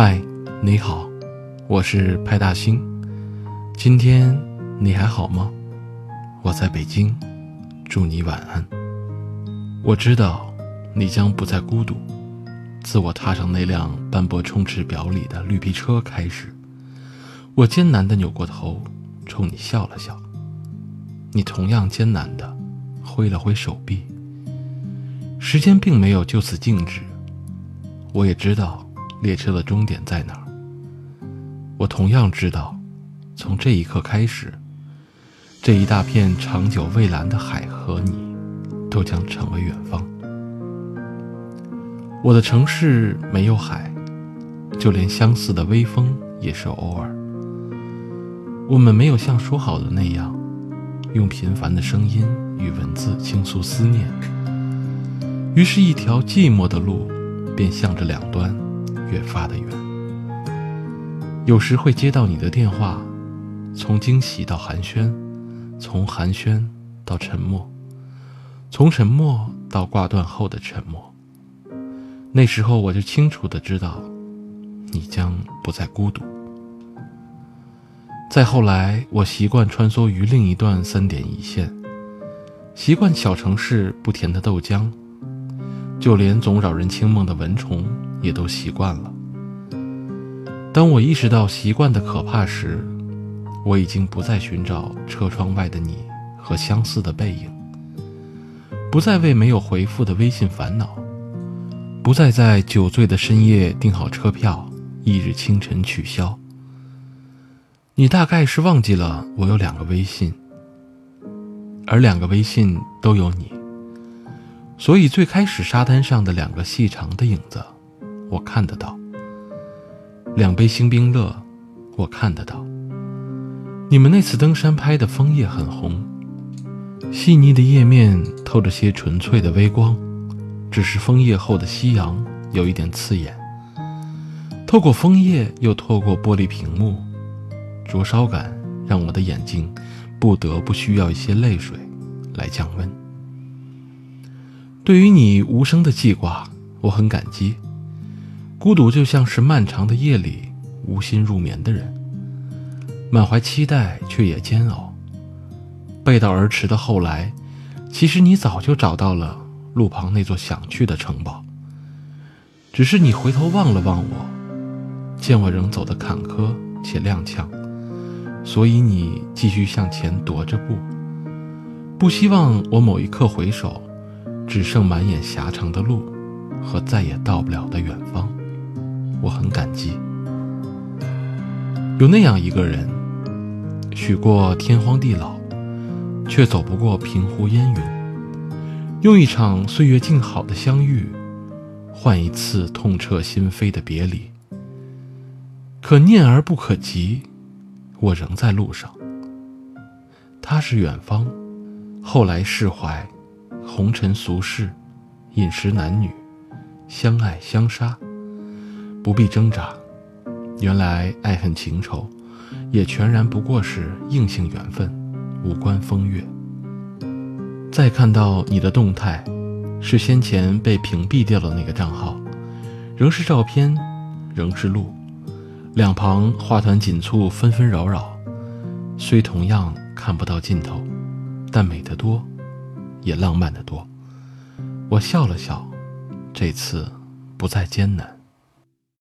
嗨，你好，我是派大星。今天你还好吗？我在北京，祝你晚安。我知道你将不再孤独。自我踏上那辆斑驳充斥表里的绿皮车开始，我艰难地扭过头，冲你笑了笑。你同样艰难地挥了挥手臂。时间并没有就此静止。我也知道。列车的终点在哪儿？我同样知道，从这一刻开始，这一大片长久蔚蓝的海和你，都将成为远方。我的城市没有海，就连相似的微风也是偶尔。我们没有像说好的那样，用平凡的声音与文字倾诉思念。于是，一条寂寞的路，便向着两端。越发的远，有时会接到你的电话，从惊喜到寒暄，从寒暄到沉默，从沉默到挂断后的沉默。那时候我就清楚的知道，你将不再孤独。再后来，我习惯穿梭于另一段三点一线，习惯小城市不甜的豆浆，就连总扰人清梦的蚊虫。也都习惯了。当我意识到习惯的可怕时，我已经不再寻找车窗外的你和相似的背影，不再为没有回复的微信烦恼，不再在酒醉的深夜订好车票，翌日清晨取消。你大概是忘记了我有两个微信，而两个微信都有你，所以最开始沙滩上的两个细长的影子。我看得到，两杯星冰乐，我看得到。你们那次登山拍的枫叶很红，细腻的叶面透着些纯粹的微光，只是枫叶后的夕阳有一点刺眼。透过枫叶，又透过玻璃屏幕，灼烧感让我的眼睛不得不需要一些泪水来降温。对于你无声的记挂，我很感激。孤独就像是漫长的夜里无心入眠的人，满怀期待却也煎熬。背道而驰的后来，其实你早就找到了路旁那座想去的城堡，只是你回头望了望我，见我仍走得坎坷且踉跄，所以你继续向前踱着步，不希望我某一刻回首，只剩满眼狭长的路和再也到不了的远方。我很感激，有那样一个人，许过天荒地老，却走不过平湖烟云。用一场岁月静好的相遇，换一次痛彻心扉的别离。可念而不可及，我仍在路上。他是远方，后来释怀，红尘俗世，饮食男女，相爱相杀。不必挣扎，原来爱恨情仇，也全然不过是硬性缘分，无关风月。再看到你的动态，是先前被屏蔽掉的那个账号，仍是照片，仍是路，两旁花团锦簇，纷纷扰扰，虽同样看不到尽头，但美得多，也浪漫得多。我笑了笑，这次不再艰难。